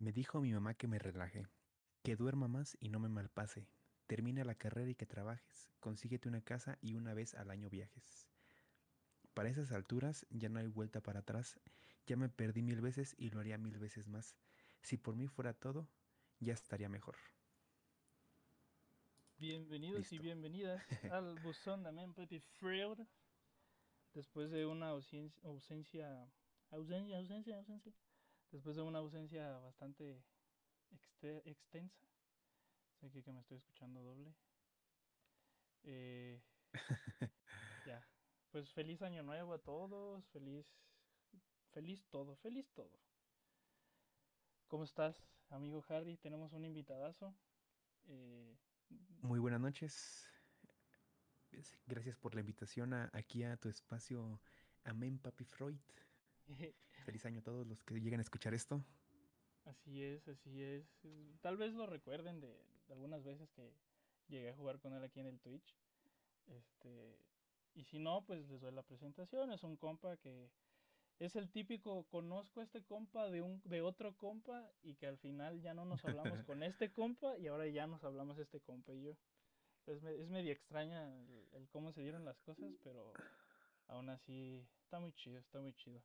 Me dijo mi mamá que me relaje, que duerma más y no me malpase. Termina la carrera y que trabajes. Consíguete una casa y una vez al año viajes. Para esas alturas ya no hay vuelta para atrás. Ya me perdí mil veces y lo haría mil veces más. Si por mí fuera todo, ya estaría mejor. Bienvenidos y bienvenidas al buzón de Men Petit Freud. Después de una ausencia, ausencia, ausencia, ausencia, ausencia. Después de una ausencia bastante exte- extensa. Sé que, que me estoy escuchando doble. Eh, ya. Pues feliz año nuevo a todos. Feliz, feliz todo, feliz todo. ¿Cómo estás, amigo Harry? Tenemos un invitadazo. Eh, Muy buenas noches. Gracias por la invitación a- aquí a tu espacio Amén Papi Freud. Feliz año a todos los que lleguen a escuchar esto. Así es, así es. Tal vez lo recuerden de, de algunas veces que llegué a jugar con él aquí en el Twitch. Este, y si no, pues les doy la presentación. Es un compa que es el típico, conozco a este compa de un de otro compa y que al final ya no nos hablamos con este compa y ahora ya nos hablamos este compa y yo. Es, me- es medio extraña el, el cómo se dieron las cosas, pero aún así está muy chido, está muy chido.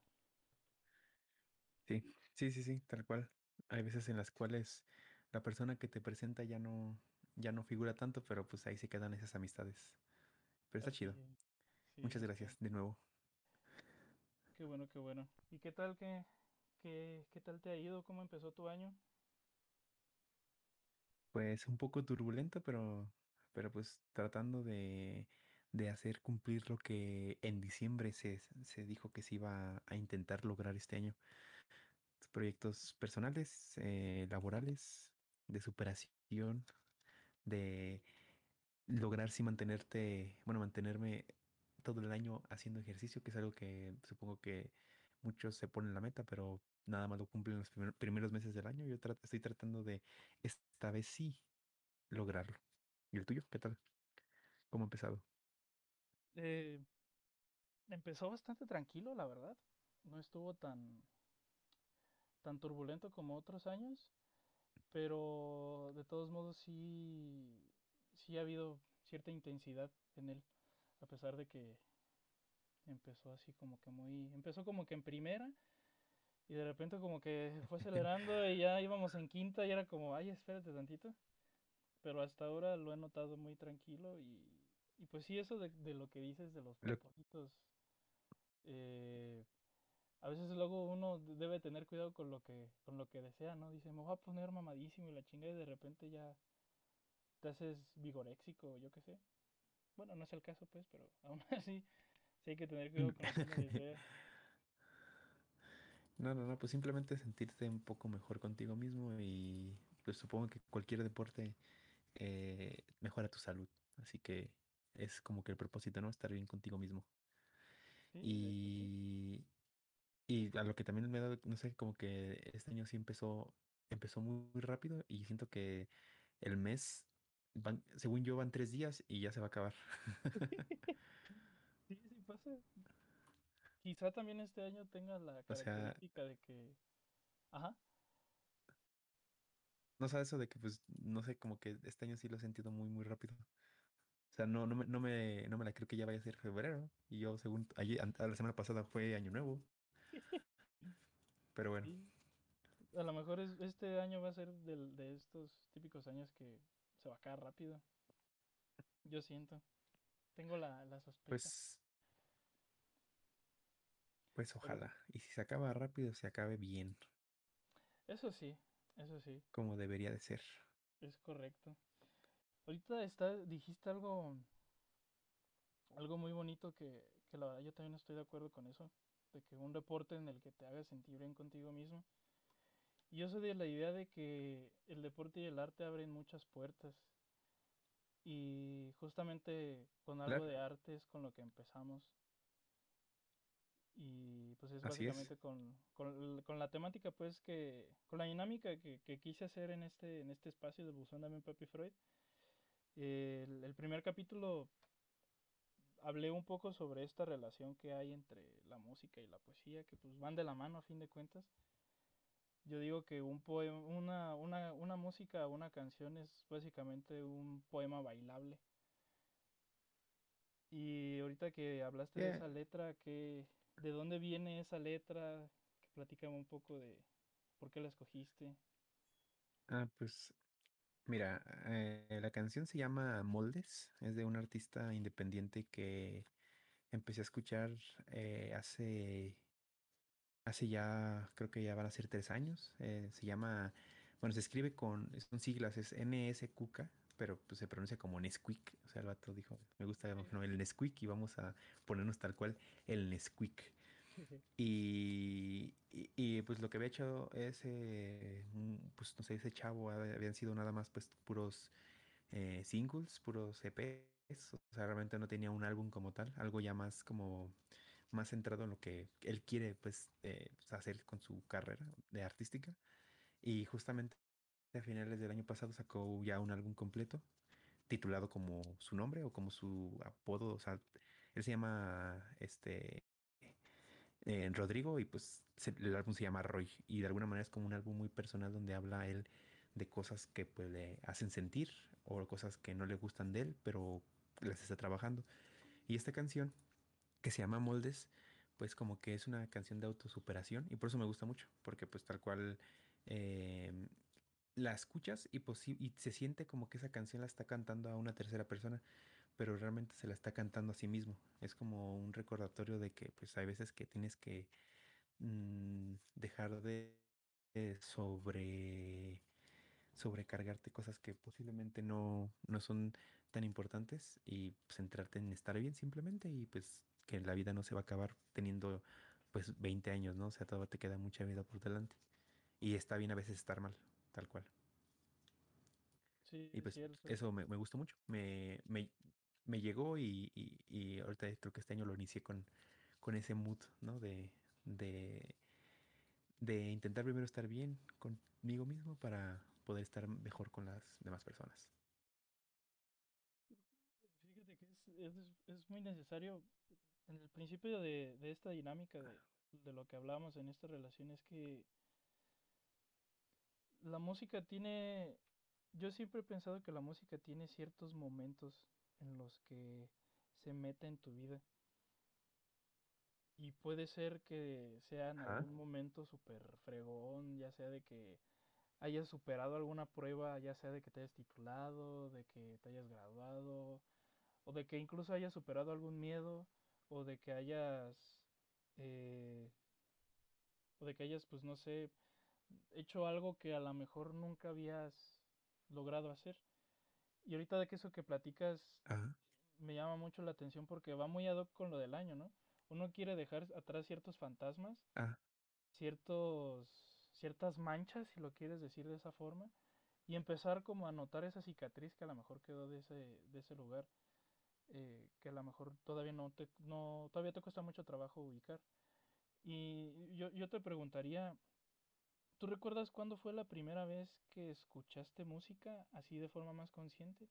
Sí, sí, sí, sí, tal cual. Hay veces en las cuales la persona que te presenta ya no, ya no figura tanto, pero pues ahí se quedan esas amistades. Pero está Así chido. es. Sí, Muchas sí, gracias de nuevo. Qué bueno, qué bueno. ¿Y qué tal qué, qué, qué tal te ha ido? ¿Cómo empezó tu año? Pues un poco turbulento, pero, pero pues tratando de, de hacer cumplir lo que en diciembre se, se dijo que se iba a intentar lograr este año. Proyectos personales, eh, laborales, de superación, de lograr sí mantenerte, bueno, mantenerme todo el año haciendo ejercicio, que es algo que supongo que muchos se ponen la meta, pero nada más lo cumplen los primer- primeros meses del año. Yo estoy tratando de esta vez sí lograrlo. ¿Y el tuyo? ¿Qué tal? ¿Cómo ha empezado? Eh, empezó bastante tranquilo, la verdad. No estuvo tan, tan turbulento como otros años, pero de todos modos sí, sí ha habido cierta intensidad en él, a pesar de que empezó así como que muy, empezó como que en primera y de repente como que fue acelerando y ya íbamos en quinta y era como, ay, espérate tantito. pero hasta ahora lo he notado muy tranquilo y, y pues sí, eso de, de lo que dices de los Lo- propósitos, eh, a veces luego uno de- debe tener cuidado con lo que, con lo que desea, ¿no? Dice, me voy a poner mamadísimo y la chinga y de repente ya te haces vigoréxico o yo qué sé. Bueno, no es el caso pues, pero aún así sí hay que tener cuidado con lo que desea. No, no, no, pues simplemente sentirte un poco mejor contigo mismo y pues supongo que cualquier deporte eh, mejora tu salud. Así que es como que el propósito, ¿no? Estar bien contigo mismo. Sí. Y, y a lo que también me ha dado, no sé, como que este año sí empezó, empezó muy, muy rápido y siento que el mes, van, según yo, van tres días y ya se va a acabar. Sí, sí pasa. Quizá también este año tenga la O sea, característica de que, ajá, no sabes eso de que, pues, no sé, como que este año sí lo he sentido muy, muy rápido. O sea, no, no me, no me, no me la creo que ya vaya a ser febrero. Y yo, según ayer, la semana pasada fue Año Nuevo. Pero bueno, sí, A lo mejor es- este año va a ser del- de estos típicos años que se va a acabar rápido. Yo siento. Tengo la, la sospecha. pues, pues Pero ojalá. Y si se acaba rápido, se acabe bien, eso sí, eso sí, como debería de ser. es correcto. Ahorita está, dijiste algo, algo muy bonito que, que la verdad yo también estoy de acuerdo con eso. De que un deporte en el que te haga sentir bien contigo mismo. Y yo soy de la idea de que el deporte y el arte abren muchas puertas. Y justamente con algo de arte es con lo que empezamos. Y pues es así es. básicamente con, con, con la temática, pues que, con la dinámica que, que quise hacer en este, en este espacio de Buzón de Papi Freud. El, el primer capítulo hablé un poco sobre esta relación que hay entre la música y la poesía, que pues van de la mano a fin de cuentas. Yo digo que un poema, una, una, una música, una canción es básicamente un poema bailable. Y ahorita que hablaste de Yeah. esa letra, ¿qué, ¿de dónde viene esa letra? Que platícame un poco de por qué la escogiste. Ah, pues mira, eh, la canción se llama Moldes, es de un artista independiente que empecé a escuchar eh, hace, hace ya, creo que ya van a ser tres años. eh, se llama, bueno, se escribe con, son siglas, es NSQK, pero pues se pronuncia como Nesquik. O sea, el vato dijo, me gusta el Nesquik y vamos a ponernos tal cual el Nesquik. Y, y, y, pues lo que había hecho ese, mm, pues no sé, ese chavo hab- habían sido nada más pues puros eh, singles, puros EPs, o sea, realmente no tenía un álbum como tal, algo ya más como más centrado en lo que él quiere pues eh, pues, hacer con su carrera de artística. Y justamente a finales del año pasado sacó ya un álbum completo, titulado como su nombre o como su apodo, o sea, él se llama este Rodrigo y pues el álbum se llama Roy y de alguna manera es como un álbum muy personal donde habla él de cosas que pues le hacen sentir o cosas que no le gustan de él, pero las está trabajando. Y esta canción que se llama Moldes, pues como que es una canción de autosuperación y por eso me gusta mucho, porque pues tal cual eh, la escuchas y, pues, y se siente como que esa canción la está cantando a una tercera persona, pero realmente se la está cantando a sí mismo. Es como un recordatorio de que pues hay veces que tienes que mm, dejar de de sobre sobrecargarte cosas que posiblemente no, no son tan importantes y centrarte en estar bien simplemente y pues que la vida no se va a acabar teniendo pues 20 años, ¿no? O sea, todavía te queda mucha vida por delante. Y está bien a veces estar mal, tal cual. Sí, Y es pues cierto. eso me, me gustó mucho. Me, me, me llegó y, y, y ahorita creo que este año lo inicié con, con ese mood, ¿no? De, de, de intentar primero estar bien conmigo mismo para poder estar mejor con las demás personas. Fíjate que es, es, es muy necesario en el principio de, de esta dinámica de, de lo que hablamos en esta relación es que la música tiene, yo siempre he pensado que la música tiene ciertos momentos en los que se mete en tu vida y puede ser que sea en Ajá. algún momento súper fregón, ya sea de que hayas superado alguna prueba, ya sea de que te hayas titulado, de que te hayas graduado, o de que incluso hayas superado algún miedo, o de que hayas, eh, o de que hayas, pues no sé, hecho algo que a lo mejor nunca habías logrado hacer. Y ahorita de que eso que platicas Ajá. me llama mucho la atención porque va muy ad hoc con lo del año, ¿no? Uno quiere dejar atrás ciertos fantasmas, ciertos, ciertas manchas, si lo quieres decir de esa forma, y empezar como a notar esa cicatriz que a lo mejor quedó de ese, de ese lugar, eh, que a lo mejor todavía no te, no, todavía te cuesta mucho trabajo ubicar. Y yo, yo te preguntaría, ¿tú recuerdas cuándo fue la primera vez que escuchaste música así de forma más consciente?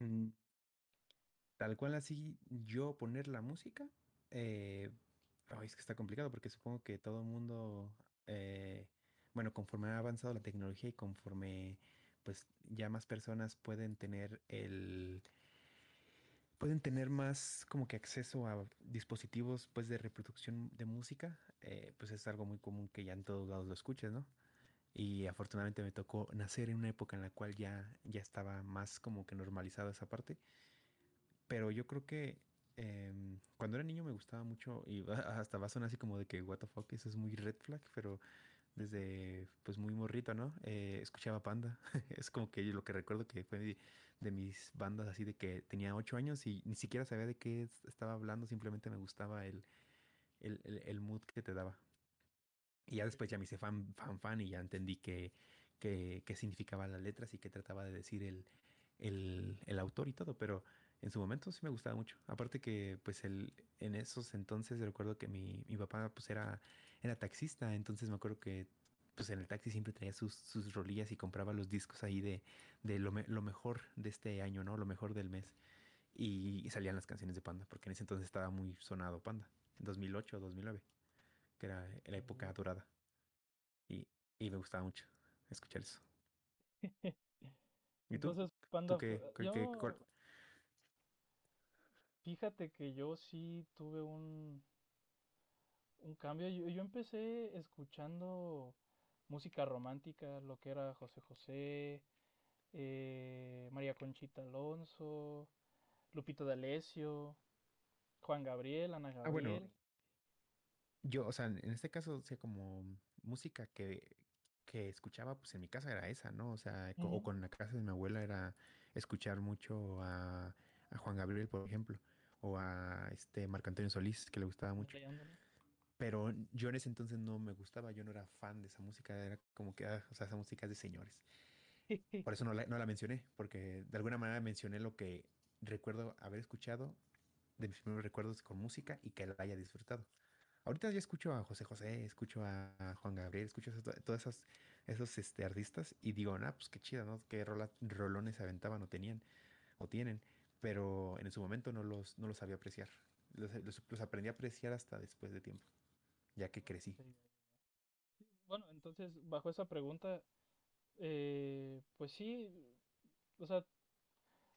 mm, tal cual así yo poner la música. eh, es que está complicado porque supongo que todo el mundo, eh, bueno, conforme ha avanzado la tecnología y conforme pues ya más personas pueden tener el, pueden tener más como que acceso a dispositivos pues de reproducción de música, eh, pues es algo muy común que ya en todos lados lo escuches, ¿no? Y afortunadamente me tocó nacer en una época en la cual ya, ya estaba más como que normalizada esa parte. Pero yo creo que em, cuando era niño me gustaba mucho y hasta va a sonar así como de que what the fuck, eso es muy red flag, pero desde pues muy morrito, ¿no? Eh, escuchaba Panda. Es como que lo que recuerdo que fue de mis bandas así de que tenía ocho años y ni siquiera sabía de qué es- estaba hablando, simplemente me gustaba el, el, el, el mood que te daba. Y ya después ya me hice fan, fan, fan y ya entendí qué, qué, qué significaban las letras y qué trataba de decir el, el, el autor y todo, pero en su momento sí me gustaba mucho. Aparte que pues el, en esos entonces recuerdo que mi, mi papá pues era, era taxista, entonces me acuerdo que pues en el taxi siempre traía sus, sus rolillas y compraba los discos ahí de, de lo, me- lo mejor de este año, ¿no? Lo mejor del mes. Y, y salían las canciones de Panda, porque en ese entonces estaba muy sonado Panda, en 2008 o 2009. que era la época Sí. dorada. Y, y me gustaba mucho escuchar eso. ¿Y tú? Entonces, ¿Tú Panda, fu- qué? qué, fíjate que yo sí tuve un, un cambio. Yo, yo empecé escuchando música romántica, lo que era José José, eh, María Conchita Alonso, Lupito D'Alessio, Juan Gabriel, Ana Ah, bueno, Gabriel. yo, o sea, en este caso, o sea, como música que, que escuchaba, pues en mi casa era esa, ¿no? O sea, o con la casa de mi abuela era escuchar mucho a, a Juan Gabriel, por ejemplo, o a este Marco Antonio Solís, que le gustaba mucho. Pero yo en ese entonces no me gustaba, yo no era fan de esa música, era como que, ah, o sea, esa música es de señores. Por eso no la, no la mencioné, porque de alguna manera mencioné lo que recuerdo haber escuchado de mis primeros recuerdos con música y que la haya disfrutado. Ahorita ya escucho a José José, escucho a Juan Gabriel, escucho a to- todas esas, esos este, artistas y digo, ah, pues qué chido, ¿no? Qué rola- rolones aventaban o tenían o tienen, pero en su momento no los, no los sabía apreciar. Los, los- los aprendí a apreciar hasta después de tiempo, ya que crecí. Bueno, entonces, bajo esa pregunta, eh, pues sí, o sea,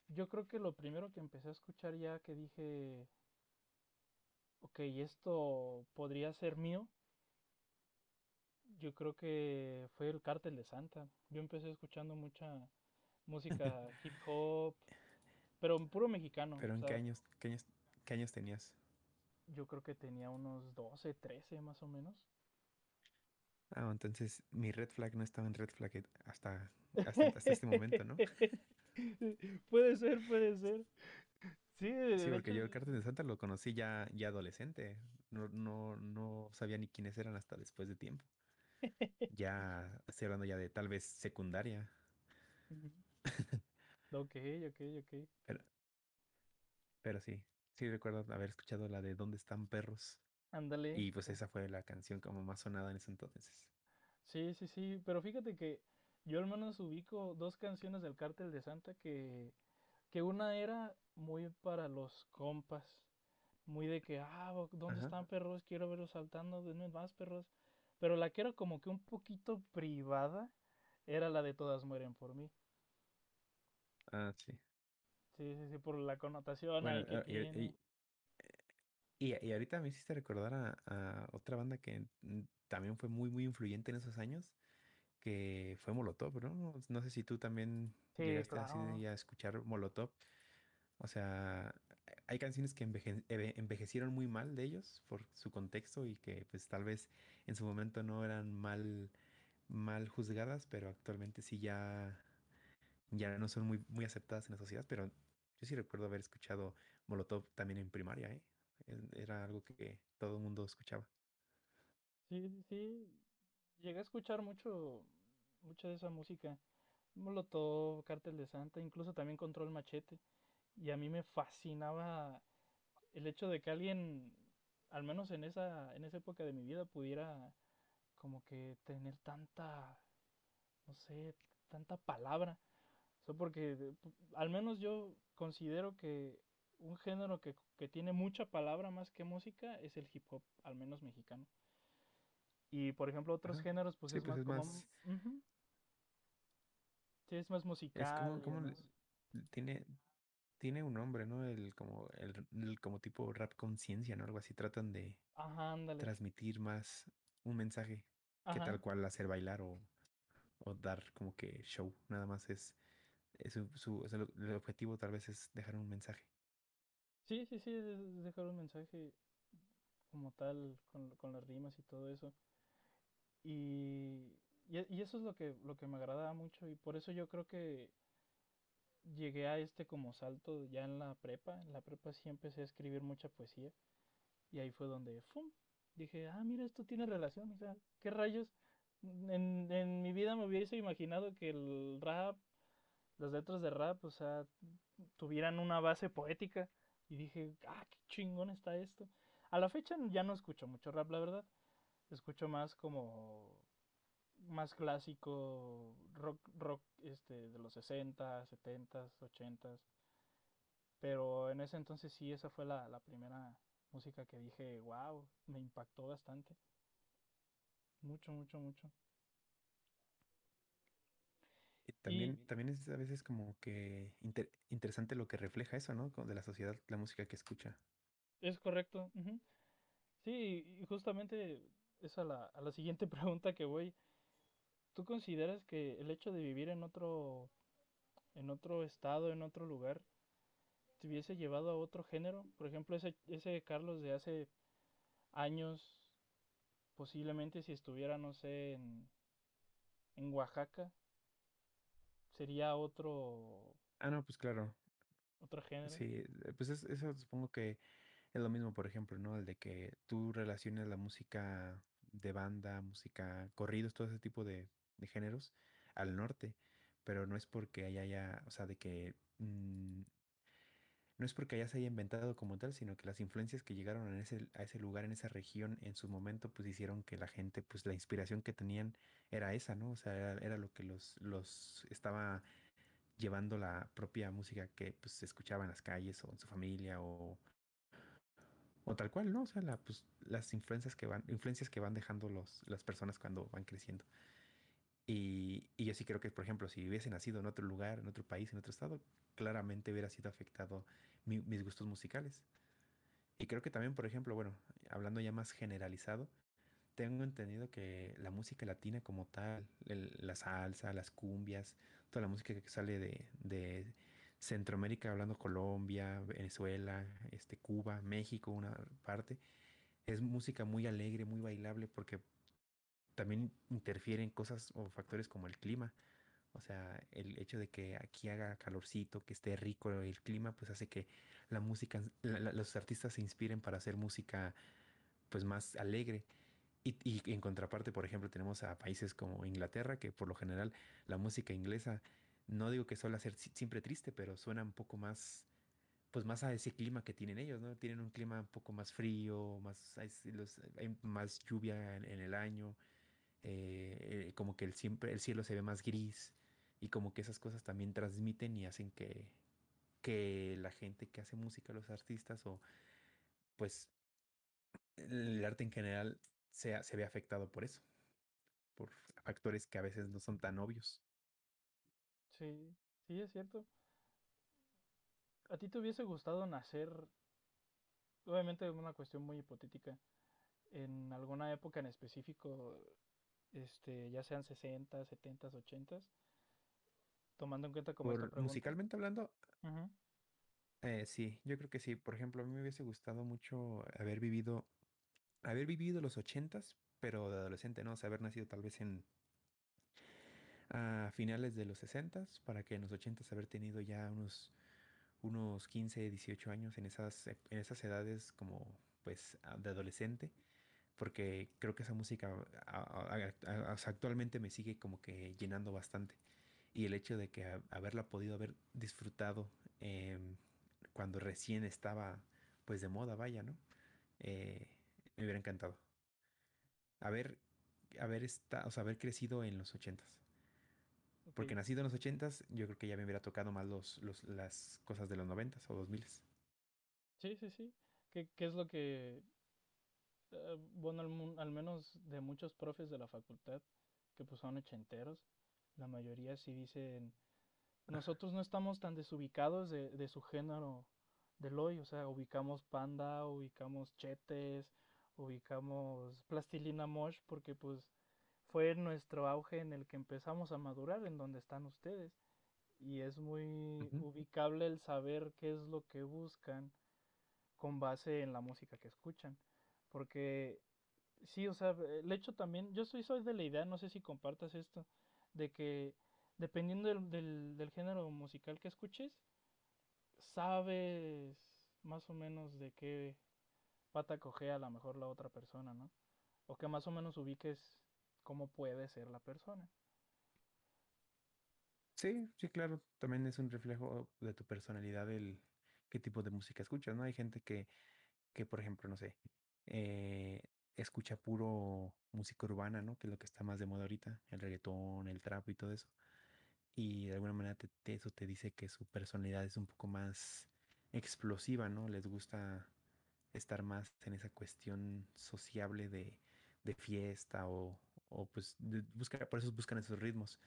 yo creo que lo primero que empecé a escuchar ya que dije, ok, esto podría ser mío, yo creo que fue el Cártel de Santa. Yo empecé escuchando mucha música hip hop, pero puro mexicano, Pero ¿en qué años, qué años, qué años tenías? Yo creo que tenía unos 12, 13 más o menos. Ah, entonces mi red flag no estaba en red flag eh, hasta, hasta, hasta este momento, ¿no? Puede ser, puede ser. Sí, porque hecho, yo el Cártel de Santa lo conocí ya, ya adolescente. No, no, no sabía ni quiénes eran hasta después de tiempo. Ya estoy hablando ya de tal vez secundaria. Ok, ok, ok. Pero, pero sí, sí recuerdo haber escuchado la de ¿Dónde están perros? Ándale. Y pues esa fue la canción como más sonada en ese entonces. Sí, sí, sí, pero fíjate que yo al menos ubico dos canciones del Cártel de Santa que, que una era muy para los compas, muy de que, ah, ¿dónde Ajá. están perros? Quiero verlos saltando, denme más perros. Pero la que era como que un poquito privada era la de Todas mueren por mí. Ah, sí. Sí, sí, sí, por la connotación Bueno, ahí que eh, y, tiene. y- y- y ahorita me hiciste recordar a, a otra banda que mm, también fue muy, muy influyente en esos años, que fue Molotov, ¿no? No sé si tú también Sí, llegaste así a escuchar Molotov. O sea, hay canciones que enveje- eve- envejecieron muy mal de ellos por su contexto y que pues tal vez en su momento no eran mal, mal juzgadas, pero actualmente sí ya, ya no son muy, muy aceptadas en la sociedad. Pero yo sí recuerdo haber escuchado Molotov también en primaria, ¿eh? Era algo que todo el mundo escuchaba. Sí, sí. Llegué a escuchar mucho, mucha de esa música. Molotov, Cártel de Santa, incluso también Control Machete. Y a mí me fascinaba el hecho de que alguien, al menos en esa, en esa época de mi vida, pudiera como que tener tanta, no sé, tanta palabra. O porque al menos yo considero que un género que, que tiene mucha palabra más que música es el hip hop, al menos mexicano. Y por ejemplo, otros Ajá. géneros, pues Sí, es pues más es como, más, sí, es más es musical como, y como le- tiene, tiene un nombre, ¿no? El como, el, el como tipo rap conciencia, ¿no? Algo así. Tratan de Ajá, transmitir más un mensaje que tal cual hacer bailar o, o dar como que show. Nada más es, es su, su- el objetivo tal vez es dejar un mensaje. Sí, sí, sí, es dejar un mensaje como tal con, con las rimas y todo eso. Y, y, eso es lo que, lo que me agradaba mucho y por eso yo creo que llegué a este como salto ya en la prepa. En la prepa sí empecé a escribir mucha poesía y ahí fue donde. Dije, ah, mira, esto tiene relación, o ¿qué rayos? En, en mi vida me hubiese imaginado que el rap, las letras de rap, o sea, tuvieran una base poética. Y dije, ah, qué chingón está esto. A la fecha ya no escucho mucho rap, la verdad. Escucho más como más clásico, rock, rock este, de los 60, 70, 80. Pero en ese entonces sí, esa fue la, la primera música que dije, wow, me impactó bastante. mucho, mucho, mucho. Y también, también es a veces como que inter- interesante lo que refleja eso, ¿no? De la sociedad, la música que escucha. es correcto. Sí, y justamente es a la, a la siguiente pregunta que voy. ¿Tú consideras que el hecho de vivir en otro, en otro estado, en otro lugar, te hubiese llevado a otro género? Por ejemplo, ese, ese Carlos de hace años, posiblemente si estuviera, no sé, en, en Oaxaca, sería otro, Ah, no, pues claro. otro género. Sí, eh, pues es- eso supongo que es lo mismo, por ejemplo, ¿no? El de que tú relaciones la música de banda, música, corridos, todo ese tipo de, de géneros al norte, pero no es porque allá haya, o sea, de que mm, no es porque allá se haya inventado como tal, sino que las influencias que llegaron en ese, a ese lugar, en esa región, en su momento, pues hicieron que la gente, pues la inspiración que tenían era esa, ¿no? O sea, era, era lo que los, los estaba llevando la propia música que pues se escuchaba en las calles o en su familia o, o tal cual, ¿no? O sea, la, pues, las influencias que van, influencias que van dejando los, las personas cuando van creciendo. Y, y yo sí creo que, por ejemplo, si hubiese nacido en otro lugar, en otro país, en otro estado, claramente hubiera sido afectado mi- mis gustos musicales. Y creo que también, por ejemplo, bueno, hablando ya más generalizado, tengo entendido que la música latina como tal, el- la salsa, las cumbias, toda la música que sale de, de Centroamérica, hablando Colombia, Venezuela, este, Cuba, México, una parte, es música muy alegre, muy bailable, porque también interfieren cosas o factores como el clima. O sea, el hecho de que aquí haga calorcito, que esté rico el clima, pues hace que la música, la- la- los artistas se inspiren para hacer música pues más alegre. Y, y en contraparte, por ejemplo, tenemos a países como Inglaterra, que por lo general la música inglesa, no digo que suele ser si- siempre triste, pero suena un poco más, pues más a ese clima que tienen ellos, ¿no? Tienen un clima un poco más frío, más, hay, los- hay más lluvia en, en el año, eh, como que el, siempre, el cielo se ve más gris y como que esas cosas también transmiten y hacen que, que la gente que hace música, los artistas o pues el arte en general sea, se ve afectado por eso. por factores que a veces no son tan obvios. Sí, sí, es cierto. ¿A ti te hubiese gustado nacer, obviamente es una cuestión muy hipotética, en alguna época en específico, este, ya sean 60, 70, 80, tomando en cuenta como esta Por pregunta? musicalmente hablando, eh, sí, yo creo que sí. Por ejemplo, a mí me hubiese gustado mucho haber vivido, haber vivido los ochentas, pero de adolescente, ¿no? O sea, haber nacido tal vez en a finales de los sesentas, para que en los ochentas haber tenido ya unos, unos 15, 18 años en esas, en esas edades como pues de adolescente, porque creo que esa música a- a- a- actualmente me sigue como que llenando bastante. y el hecho de que haberla podido haber disfrutado em, cuando recién estaba pues de moda, vaya, ¿no? Eh, me hubiera encantado. Haber, haber, esta, o sea, haber crecido en los ochentas. ok. Porque nacido en los ochentas, yo creo que ya me hubiera tocado más los, los, las cosas de los noventas o dos miles. Sí, sí, sí. ¿Qué, qué es lo que, eh, bueno, al, al menos de muchos profes de la facultad, que pues son ochenteros, la mayoría sí dicen, nosotros no estamos tan desubicados de, de su género del hoy, o sea, ubicamos Panda, ubicamos Chetes, ubicamos Plastilina Mosh, porque pues fue nuestro auge en el que empezamos a madurar, en donde están ustedes. Y es muy ubicable el saber qué es lo que buscan con base en la música que escuchan. Porque sí, o sea, el hecho también, yo soy, soy de la idea, no sé si compartas esto, de que dependiendo del, del, género musical que escuches, sabes más o menos de qué pata cojea a lo mejor la otra persona, ¿no? O que más o menos ubiques cómo puede ser la persona. Sí, sí, claro. También es un reflejo de tu personalidad el qué tipo de música escuchas, ¿no? Hay gente que, que por ejemplo, no sé, eh, escucha puro música urbana, ¿no? Que es lo que está más de moda ahorita, el reggaetón, el trap y todo eso. y de alguna manera te- eso te dice que su personalidad es un poco más explosiva, ¿no? Les gusta estar más en esa cuestión sociable de, de fiesta o, o pues de- busca, por eso buscan esos ritmos.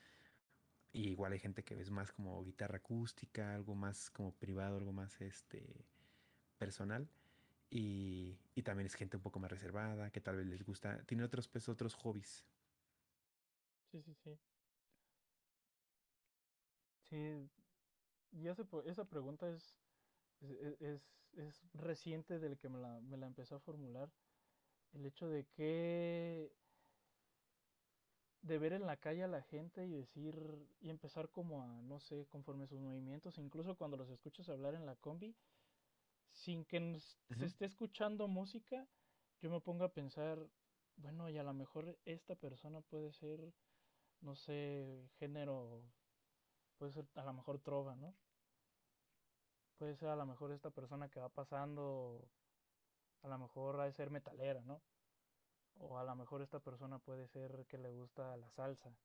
Y igual hay gente que es más como guitarra acústica, algo más como privado, algo más este personal. Y, y también es gente un poco más reservada, que tal vez les gusta, tiene otros pues otros hobbies. Sí, sí, sí. Sí, y po- esa pregunta es, es, es, es- es reciente del que me la, me la empezó a formular. El hecho de que, de ver en la calle a la gente y decir, y empezar como a, no sé, conforme sus movimientos, incluso cuando los escuchas hablar en la combi, sin que nos- se esté escuchando música, yo me pongo a pensar, bueno, y a lo mejor esta persona puede ser, no sé, género, puede ser a lo mejor trova, ¿no? Puede ser a lo mejor esta persona que va pasando, a lo mejor ha de ser metalera, ¿no? O a lo mejor esta persona puede ser que le gusta la salsa,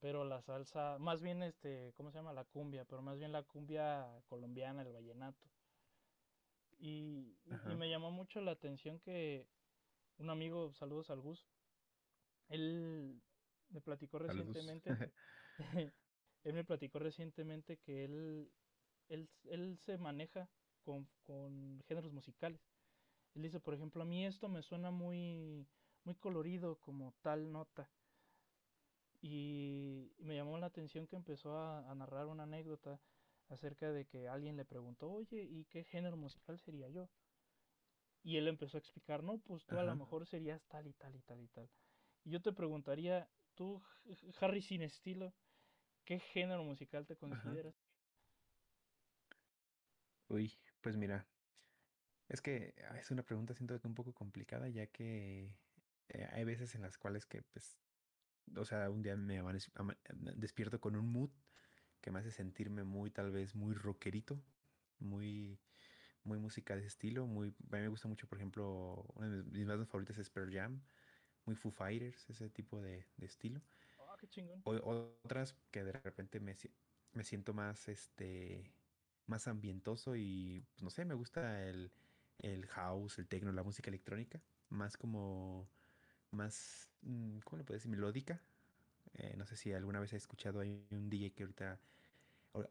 pero la salsa, más bien este, ¿cómo se llama? La cumbia, pero más bien la cumbia colombiana, el vallenato. Y, y- me llamó mucho la atención que un amigo, saludos al Gus, él me platicó recientemente, él me platicó recientemente que él, él, él se maneja con, con géneros musicales. Él dice, por ejemplo, a mí esto me suena muy, muy colorido como tal nota. Y me llamó la atención que empezó a, a narrar una anécdota acerca de que alguien le preguntó, oye, ¿y qué género musical sería yo? Y él empezó a explicar, no, pues tú a lo mejor serías tal y tal y tal y tal. Y yo te preguntaría, tú, Harry sin estilo, ¿qué género musical te Ajá. consideras? Uy, pues mira, es que ah, es una pregunta siento que un poco complicada, ya que eh, hay veces en las cuales que, pues, o sea, un día me despierto con un mood que me hace sentirme muy, tal vez, muy rockerito, muy, muy música de ese estilo, muy, a mí me gusta mucho, por ejemplo, una de mis, mis bandas favoritas es Pearl Jam, muy Foo Fighters, ese tipo de, de estilo. Oh, qué chingón. O- otras que de repente me, me siento más, este, más ambientoso y, pues, no sé, me gusta el, el house, el techno, la música electrónica, más como, más, mm, ¿cómo le puedo decir? Melódica. Eh, no sé si alguna vez he escuchado, hay un DJ que ahorita, ahor-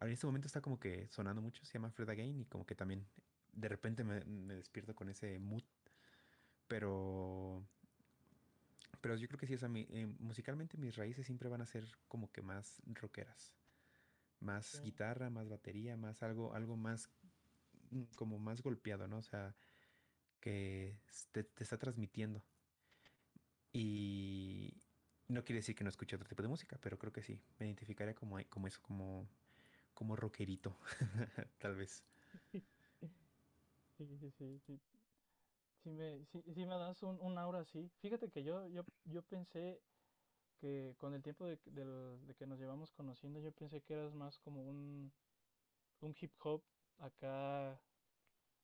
en este momento está como que sonando mucho, se llama Fred Again y como que también de repente me, me despierto con ese mood, pero, pero yo creo que sí, o sea, mi- eh, musicalmente mis raíces siempre van a ser como que más rockeras. Sí. más guitarra, más batería, más algo, algo más mm, como más golpeado, ¿no? O sea, que te, te está transmitiendo. Y no quiere decir que no escuche otro tipo de música, pero creo que sí. Me identificaría como, como eso, como, como rockerito, tal vez. Sí, sí, sí, sí. Sí me, sí, sí me das un, un aura así. Fíjate que yo, yo, yo pensé que con el tiempo de, de que nos llevamos conociendo, yo pensé que eras más como un, un hip hop acá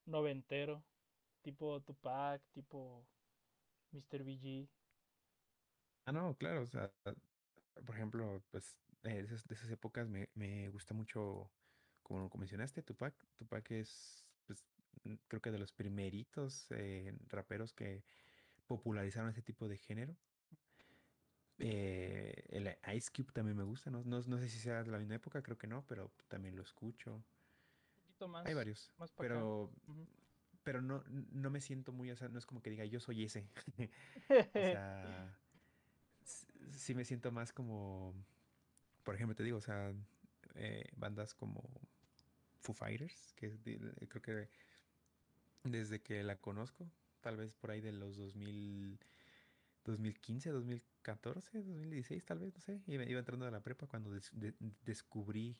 noventero, tipo Tupac, tipo Mr. BG. Ah, no, claro, o sea, por ejemplo, pues eh, de esas, de esas épocas me, me gusta mucho, como, como mencionaste, Tupac. Tupac es, pues, creo que de los primeritos eh, raperos que popularizaron ese tipo de género. Eh, el Ice Cube también me gusta, ¿no? No, no sé si sea de la misma época, creo que no, pero también lo escucho. Un poquito Hay más, varios, más para pero, pero no, no me siento muy, o sea, no es como que diga yo soy ese. O sea, sí me siento más como, por ejemplo, te digo, o sea, eh, bandas como Foo Fighters, que de- creo que desde que la conozco, tal vez por ahí de los 2000, 2015, 2014, 2016, tal vez, no sé. Iba, iba entrando a la prepa cuando des- de- descubrí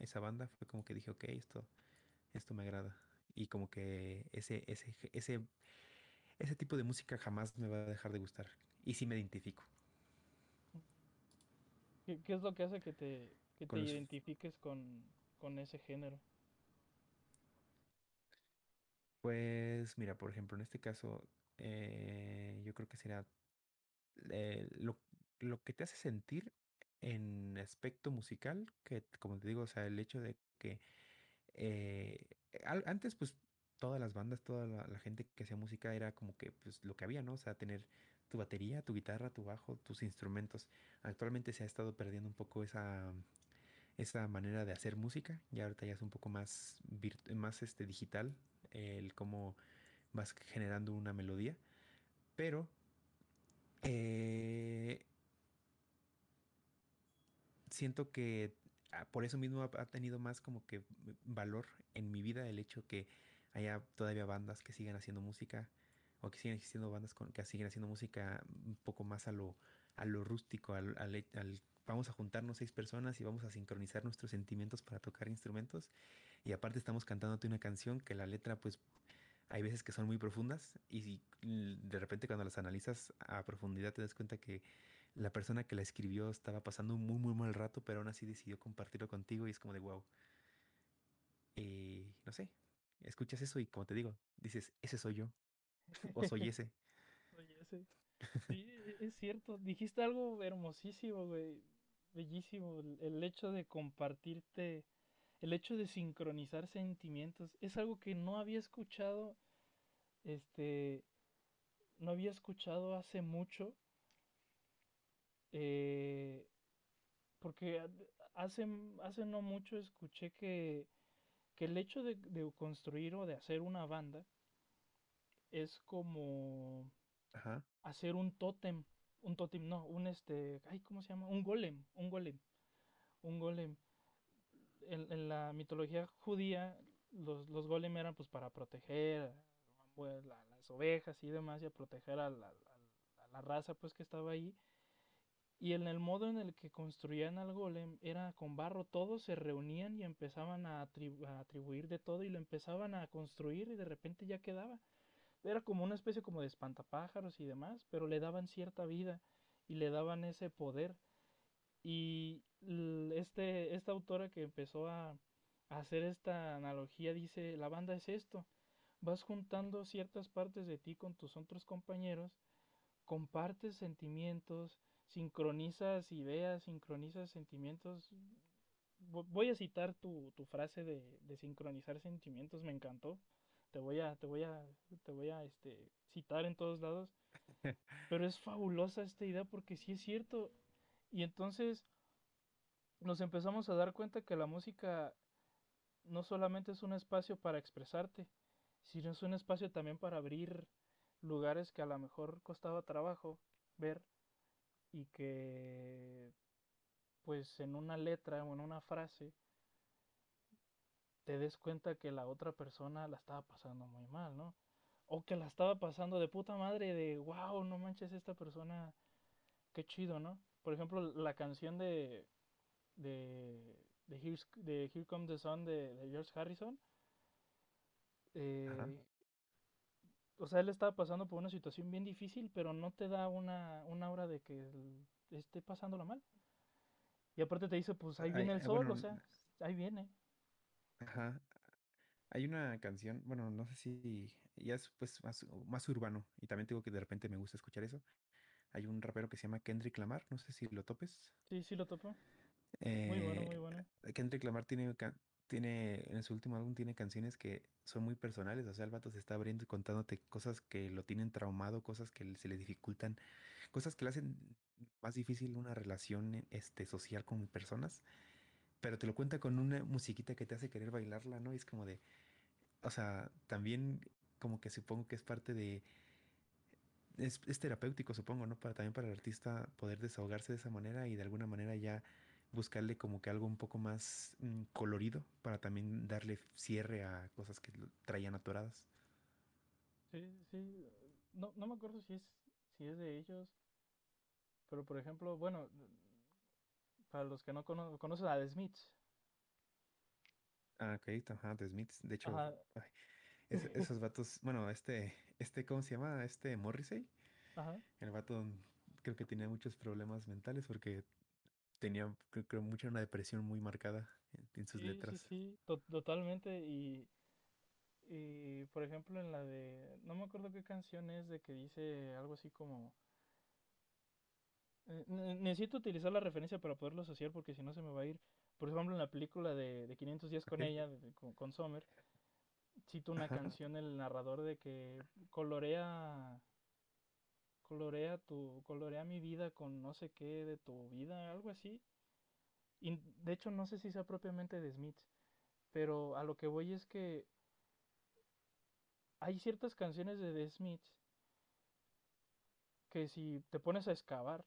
esa banda. Fue como que dije, ok, esto, esto me agrada. Y como que ese, ese, ese, ese tipo de música jamás me va a dejar de gustar. Y sí me identifico ¿Qué, qué es lo que hace que te, que te con identifiques con, con ese género? Pues mira, por ejemplo, en este caso, eh, yo creo que será eh, lo, lo que te hace sentir en aspecto musical, que como te digo, o sea, el hecho de que eh, al- antes pues todas las bandas, toda la, la gente que hacía música era como que pues lo que había, ¿no? O sea, tener tu batería, tu guitarra, tu bajo, tus instrumentos. Actualmente se ha estado perdiendo un poco esa, esa manera de hacer música. Y ahorita ya es un poco más, más este, digital el cómo vas generando una melodía. Pero eh, siento que ah, por eso mismo ha, tenido más como que valor en mi vida el hecho que haya todavía bandas que sigan haciendo música o que siguen existiendo bandas que siguen haciendo música un poco más a lo, a lo rústico, al, vamos a juntarnos seis personas y vamos a sincronizar nuestros sentimientos para tocar instrumentos y aparte estamos cantándote una canción que la letra pues hay veces que son muy profundas y de repente cuando las analizas a profundidad te das cuenta que la persona que la escribió estaba pasando un muy muy mal rato, pero aún así decidió compartirlo contigo y es como de wow. no sé, escuchas eso y como te digo, dices, ese soy yo o soy ese. Sí, e, es cierto, dijiste algo hermosísimo, güey, bellísimo, el hecho de compartirte el hecho de sincronizar sentimientos es algo que no había escuchado, este, no había escuchado hace mucho, eh, porque hace, hace no mucho escuché que, que el hecho de, construir o de hacer una banda es como hacer un tótem, un tótem, no, un este, ay, ¿cómo se llama? Un golem, un golem, un golem en, la mitología judía los, los golem eran pues para proteger pues, las ovejas y demás y a proteger a la, raza pues que estaba ahí. Y en el modo en el que construían al golem era con barro, todos se reunían y empezaban a, atribuir de todo y lo empezaban a construir y de repente ya quedaba. Era como una especie como de espantapájaros y demás, pero le daban cierta vida y le daban ese poder. Y este, esta autora que empezó a, hacer esta analogía dice, la banda es esto, vas juntando ciertas partes de ti con tus otros compañeros, compartes sentimientos, sincronizas ideas, sincronizas sentimientos. Voy a citar tu, frase de, sincronizar sentimientos, me encantó. Te voy a, te voy a, te voy a este, citar en todos lados. Pero es fabulosa esta idea porque sí es cierto. Y entonces nos empezamos a dar cuenta que la música no solamente es un espacio para expresarte, sino es un espacio también para abrir lugares que a lo mejor costaba trabajo ver y que pues en una letra o en una frase te des cuenta que la otra persona la estaba pasando muy mal, ¿no? O que la estaba pasando de puta madre, de wow, no manches esta persona, qué chido, ¿no? Por ejemplo, la canción de, de, de, de Here Comes the Sun de, George Harrison. Eh, o sea, él estaba pasando por una situación bien difícil, pero no te da una, una hora de que esté pasándola mal. Y aparte te dice, pues ahí viene el sol, o sea, ahí viene. Ajá. Hay una canción, bueno, no sé si ya es pues más, más urbano, y también tengo que de repente me gusta escuchar eso, hay un rapero que se llama Kendrick Lamar, no sé si lo topes. Sí, sí lo topo. muy bueno, muy bueno. Eh, Kendrick Lamar tiene, tiene, en su último álbum tiene canciones que son muy personales, o sea, el vato se está abriendo y contándote cosas que lo tienen traumado, cosas que se le dificultan, cosas que le hacen más difícil una relación este, social con personas, pero te lo cuenta con una musiquita que te hace querer bailarla, ¿no? Y es como de, o sea, también como que supongo que es parte de es, terapéutico, supongo, ¿no? Para también para el artista poder desahogarse de esa manera y de alguna manera ya buscarle como que algo un poco más mm, colorido para también darle cierre a cosas que traían atoradas. Sí, sí. No, no me acuerdo si es, si es de ellos. Pero por ejemplo, bueno, para los que no conocen a The Smiths. Ah, ok, ajá, The Smiths. De hecho, esos vatos, bueno, este, este, ¿cómo se llama? Este Morrissey. Ajá. El vato creo que tenía muchos problemas mentales porque tenía, creo, mucha una depresión muy marcada en, sus letras. Sí, sí, totalmente. Y, y, por ejemplo, en la de, no me acuerdo qué canción es de que dice algo así como... Eh, necesito utilizar la referencia para poderlo asociar porque si no se me va a ir. Por ejemplo, en la película de, de 500 días con ella, con, con Sommer, cito una canción el narrador de que colorea colorea tu, colorea mi vida con no sé qué de tu vida, algo así. Y de hecho no sé si sea propiamente de Smiths, pero a lo que voy es que hay ciertas canciones de The Smiths que si te pones a excavar,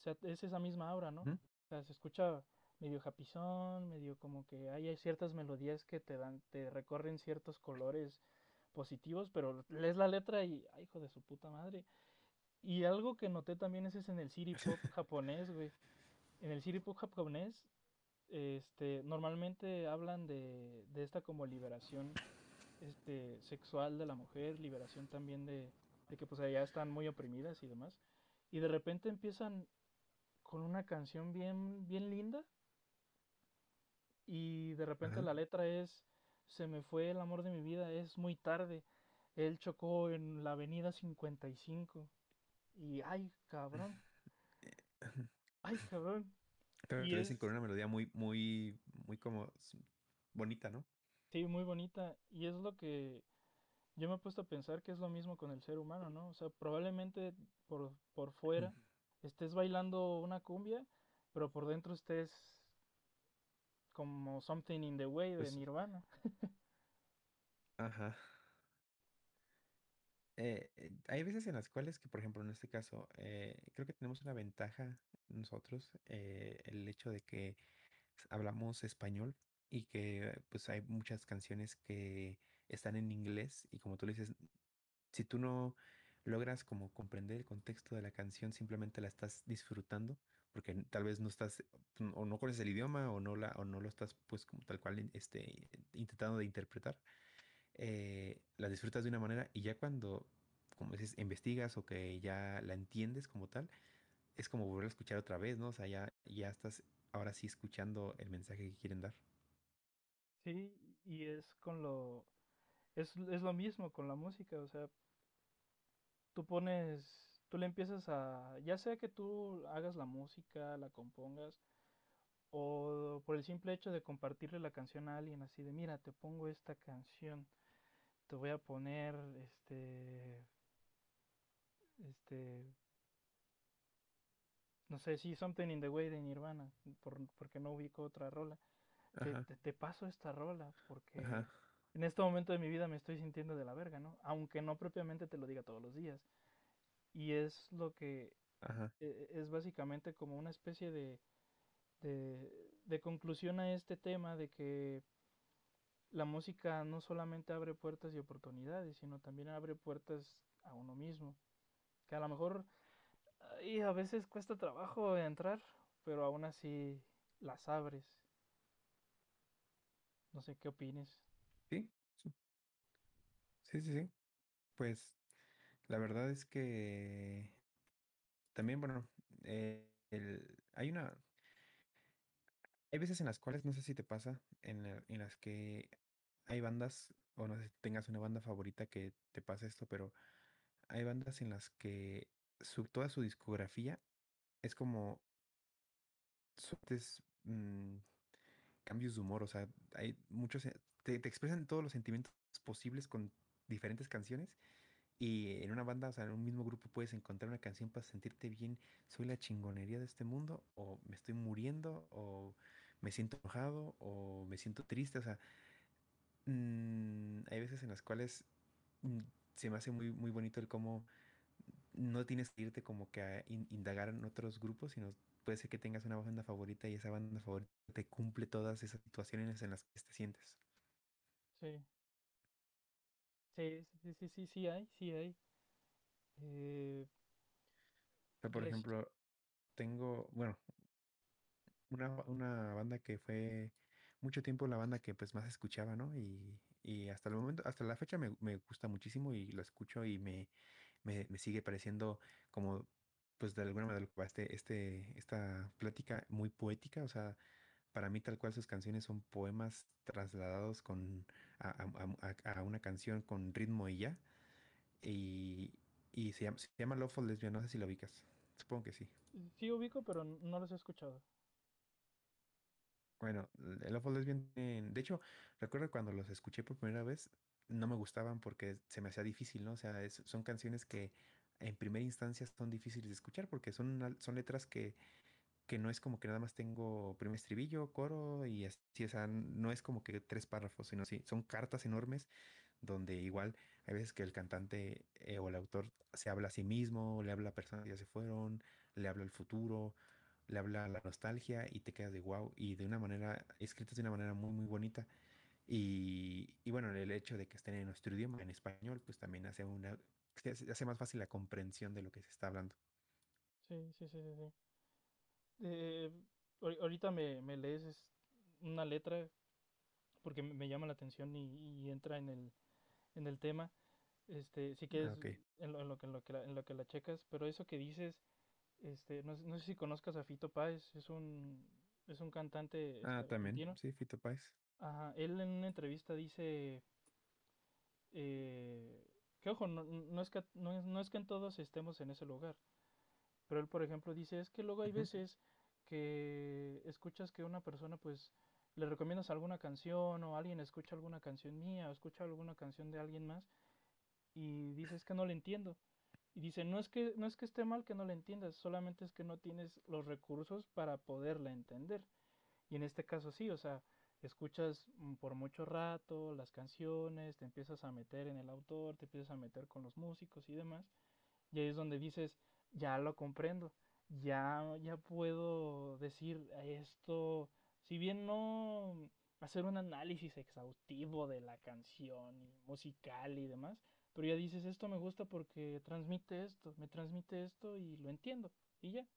o sea, es esa misma aura, ¿no? O sea, se escucha medio japizón, medio como que hay, hay ciertas melodías que te dan, te recorren ciertos colores positivos, pero lees la letra y, ay, hijo de su puta madre. Y algo que noté también es, es en el city pop japonés, güey. En el city pop japonés, este, normalmente hablan de, de esta como liberación este, sexual de la mujer, liberación también de, de que pues allá están muy oprimidas y demás. Y de repente empiezan con una canción bien, bien linda y de repente Ajá. la letra es, se me fue el amor de mi vida, es muy tarde, él chocó en la avenida 55 y ay, cabrón, ay, cabrón. Pero te Y es, con una melodía muy, muy, muy como bonita, ¿no? sí, muy bonita y es lo que yo me he puesto a pensar que es lo mismo con el ser humano, ¿no? O sea, probablemente por, por fuera estés bailando una cumbia, pero por dentro estés como Something in the Way de Nirvana. ajá. Eh, eh, hay veces en las cuales que, por ejemplo, en este caso, eh, creo que tenemos una ventaja nosotros, eh, el hecho de que hablamos español y que pues hay muchas canciones que están en inglés y como tú le dices, si tú no logras como comprender el contexto de la canción, simplemente la estás disfrutando, porque tal vez no estás mm, o no conoces el idioma o no la o no lo estás pues como tal cual este intentando de interpretar, eh, la disfrutas de una manera y ya cuando como dices investigas o que ya la entiendes como tal, es como volver a escuchar otra vez, ¿no? O sea, ya ya estás ahora sí escuchando el mensaje que quieren dar. Sí, y es con lo, es, es lo mismo con la música, o sea, tú pones, tú le empiezas a, ya sea que tú hagas la música, la compongas, o por el simple hecho de compartirle la canción a alguien, así de, mira, te pongo esta canción, te voy a poner, este, este, no sé, sí, Something in the Way de Nirvana, por, porque no ubico otra rola, te, Ajá, te, te paso esta rola, porque ajá, en este momento de mi vida me estoy sintiendo de la verga, ¿no? Aunque no propiamente te lo diga todos los días. Y es lo que ajá. eh, es básicamente como una especie de, de, de conclusión a este tema de que la música no solamente abre puertas y oportunidades, sino también abre puertas a uno mismo. Que a lo mejor y a veces cuesta trabajo entrar, pero aún así las abres. No sé qué opines. Sí, sí, sí, sí. sí. Pues la verdad es que también, bueno, eh, el- hay una, hay veces en las cuales, no sé si te pasa, en, en las que hay bandas, o no sé si tengas una banda favorita que te pasa esto, pero hay bandas en las que su, toda su discografía es como suertes, mm, cambios de humor, o sea, hay muchos, eh, te, expresan todos los sentimientos posibles con diferentes canciones Y en una banda, o sea, en un mismo grupo puedes encontrar una canción para sentirte bien, soy la chingonería de este mundo, o me estoy muriendo, o me siento enojado, o me siento triste, o sea, mm, hay veces en las cuales mm, se me hace muy, muy bonito el cómo no tienes que irte como que a in- indagar en otros grupos, sino puede ser que tengas una banda favorita y esa banda favorita te cumple todas esas situaciones en las que te sientes. Sí, sí, sí, sí, sí, sí hay, sí hay. Eh, por ejemplo, tengo, bueno, una, una banda que fue mucho tiempo la banda que pues más escuchaba, ¿no? Y, y hasta el momento, hasta la fecha me, me gusta muchísimo y lo escucho y me, me, me sigue pareciendo como, pues de alguna manera este, este, esta plática muy poética, o sea, para mí tal cual sus canciones son poemas trasladados con, a, a- a- a una canción con ritmo y ya, y, y se llama, se llama Lesbian, no sé si lo ubicas, supongo que sí. sí ubico, pero no los he escuchado. Bueno, el Love Lesbian, tienen- de hecho, recuerdo cuando los escuché por primera vez, no me gustaban porque se me hacía difícil, ¿no? O sea, es- son canciones que en primera instancia son difíciles de escuchar porque son, son letras que, que no es como que nada más tengo primer estribillo, coro y así, o no es como que tres párrafos, sino sí, son cartas enormes donde igual hay veces que el cantante eh, o el autor se habla a sí mismo, le habla a personas que ya se fueron, le habla al futuro, le habla a la nostalgia y te quedas de wow y de una manera, escritas de una manera muy, muy bonita. Y, y bueno, el hecho de que estén en nuestro idioma, en español, pues también hace una, hace más fácil la comprensión de lo que se está hablando. Sí, sí, sí, sí, sí. Eh, ahori- ahorita me, me lees es- una letra porque me me llama la atención y, y entra en el, en el tema. Este, sí que Ah, es en lo, en lo que, en lo que la, en lo que la checas, pero eso que dices, este, no, sé- no sé si conozcas a Fito Páez, es un, es un cantante Ah, también, argentino. sí, Fito Páez. Ajá, él en una entrevista dice eh, que, ojo, no, no es que, no, no es que en todos estemos en ese lugar, pero él, por ejemplo, dice, es que luego hay veces que escuchas que una persona, pues, le recomiendas alguna canción o alguien escucha alguna canción mía o escucha alguna canción de alguien más y dices que no le entiendo. Y dice, no es que, no es que esté mal que no la entiendas, solamente es que no tienes los recursos para poderla entender. Y en este caso sí, o sea, escuchas mm, por mucho rato las canciones, te empiezas a meter en el autor, te empiezas a meter con los músicos y demás, y ahí es donde dices, ya lo comprendo, ya, ya puedo decir esto, si bien no hacer un análisis exhaustivo de la canción musical y demás, pero ya dices, esto me gusta porque transmite esto, me transmite esto y lo entiendo, y ya.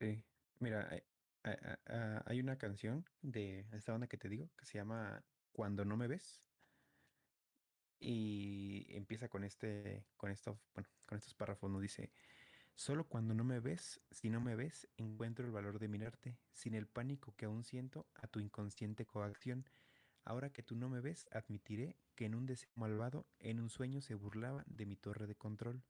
Sí. Mira, hay, hay- hay- hay una canción de esta banda que te digo que se llama Cuando no me ves y empieza con este, con esto, bueno, con estos párrafos, nos dice, solo cuando no me ves, si no me ves, encuentro el valor de mirarte, sin el pánico que aún siento a tu inconsciente coacción. Ahora que tú no me ves, admitiré que en un deseo malvado, en un sueño se burlaba de mi torre de control.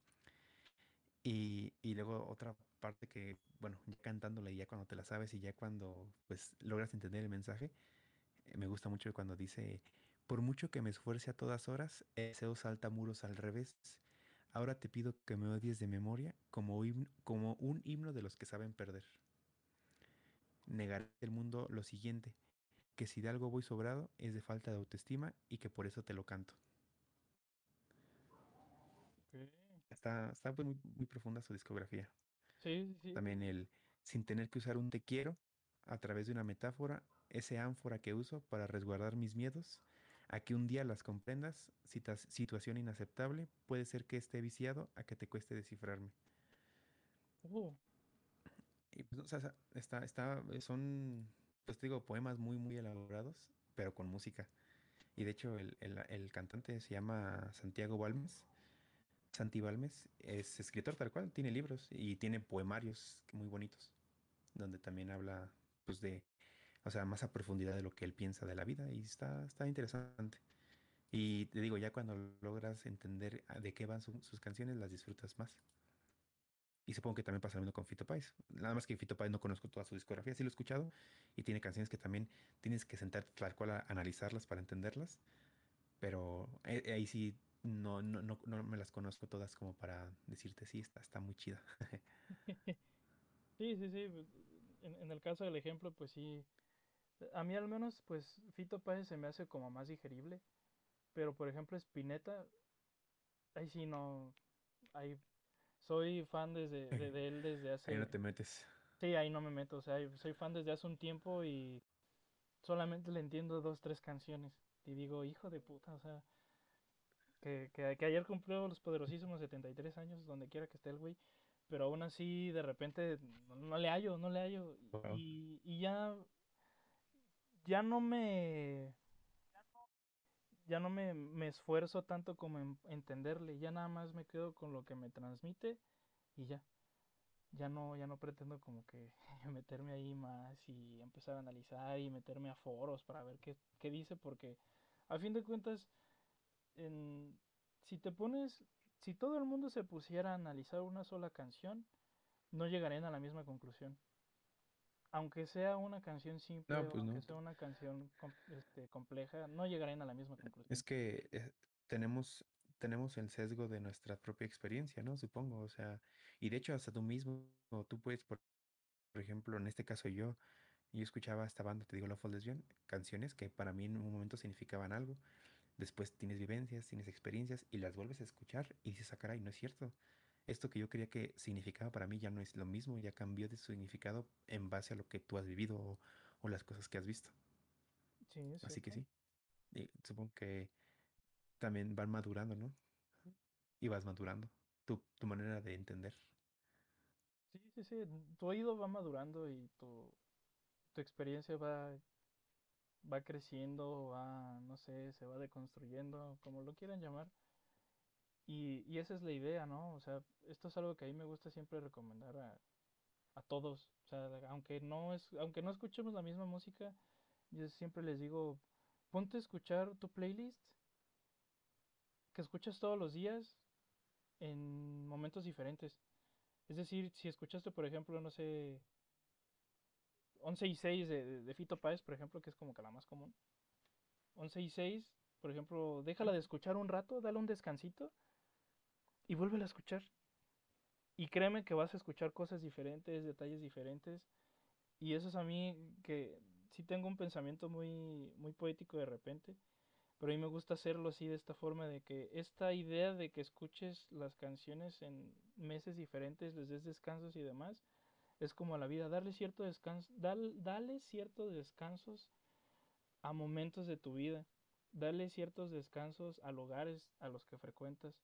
Y, y luego otra parte que, bueno, ya cantándola y ya cuando te la sabes y ya cuando pues logras entender el mensaje, eh, me gusta mucho cuando dice, por mucho que me esfuerce a todas horas, el deseo salta muros al revés. Ahora te pido que me odies de memoria como, un himno de los que saben perder. Negaré al mundo lo siguiente, que si de algo voy sobrado es de falta de autoestima y que por eso te lo canto. Está, está pues, muy, muy profunda su discografía. Sí, sí, También el sin tener que usar un te quiero a través de una metáfora, ese ánfora que uso para resguardar mis miedos, a que un día las comprendas, situación inaceptable, puede ser que esté viciado a que te cueste descifrarme. Uh, Y pues, o sea, está, está, son, pues te digo, poemas muy, muy elaborados, pero con música. Y de hecho el, el- el cantante se llama Santiago Balmes. Santi Balmes es escritor tal cual, tiene libros y tiene poemarios muy bonitos, donde también habla pues de o sea, más a profundidad de lo que él piensa de la vida y está, está interesante. Y te digo, ya cuando logras entender a- de qué van su- sus canciones, las disfrutas más. Y supongo que también pasa lo mismo con Fito Páez. Nada más que Fito Páez no conozco toda su discografía, sí lo he escuchado y tiene canciones que también tienes que sentarte tal cual a analizarlas para entenderlas, pero eh, eh, ahí sí no, no, no, no me las conozco todas como para decirte sí, está, está muy chida. Sí, sí, sí. pues, En, en el caso del ejemplo, pues sí. A mí al menos, pues Fito Páez se me hace como más digerible. Pero por ejemplo, Spinetta, ahí sí no. Ahí soy fan desde, de, de él desde Ahí no hace. te metes. Sí, ahí no me meto. O sea, soy fan desde hace un tiempo y solamente le entiendo dos, tres canciones. Y digo, hijo de puta, o sea, que, que, que ayer cumplió los poderosísimos 73 años, donde quiera que esté el güey. Pero aún así, de repente, no, no le hallo, no le hallo. Wow. Y, y ya, ya no me, ya no me, me esfuerzo tanto como en entenderle. Ya nada más me quedo con lo que me transmite y ya. Ya no, ya no pretendo como que meterme ahí más y empezar a analizar y meterme a foros para ver qué, qué dice, porque a fin de cuentas, en, si te pones, si todo el mundo se pusiera a analizar una sola canción, no llegarían a la misma conclusión. Aunque sea una canción simple No, o pues aunque no. sea una canción este, compleja, no llegarían a la misma Es conclusión. que eh, tenemos, tenemos el sesgo de nuestra propia experiencia, ¿no? Supongo, o sea, y de hecho hasta tú mismo, tú puedes, por, por ejemplo, en este caso yo, yo escuchaba esta banda, te digo, Love Lesbian, canciones que para mí en un momento significaban algo. Después tienes vivencias, tienes experiencias y las vuelves a escuchar y dices, ah, caray, no es cierto. Esto que yo creía que significaba para mí ya no es lo mismo, ya cambió de significado en base a lo que tú has vivido o, o las cosas que has visto. Sí, es Así que sí, y supongo que también van madurando, ¿no? Y vas madurando tu, tu manera de entender. Sí, sí, sí. Tu oído va madurando y tu, tu experiencia va, va creciendo, va, no sé, se va deconstruyendo, como lo quieran llamar. Y, y esa es la idea, ¿no? O sea, esto es algo que a mí me gusta siempre recomendar a, a todos. O sea, aunque no es, aunque no escuchemos la misma música, yo siempre les digo, ponte a escuchar tu playlist que escuchas todos los días en momentos diferentes. Es decir, si escuchaste, por ejemplo, no sé, 11 y 6 de, de Fito Páez, por ejemplo, que es como que la más común. 11 y 6, por ejemplo, déjala de escuchar un rato, dale un descansito y vuélvela a escuchar. Y créeme que vas a escuchar cosas diferentes, detalles diferentes. Y eso es a mí que sí tengo un pensamiento muy, muy poético de repente. Pero a mí me gusta hacerlo así de esta forma, de que esta idea de que escuches las canciones en meses diferentes, les des descansos y demás, es como la vida, darle cierto descanso, dale, ciertos descansos a momentos de tu vida, dale ciertos descansos a lugares a los que frecuentas,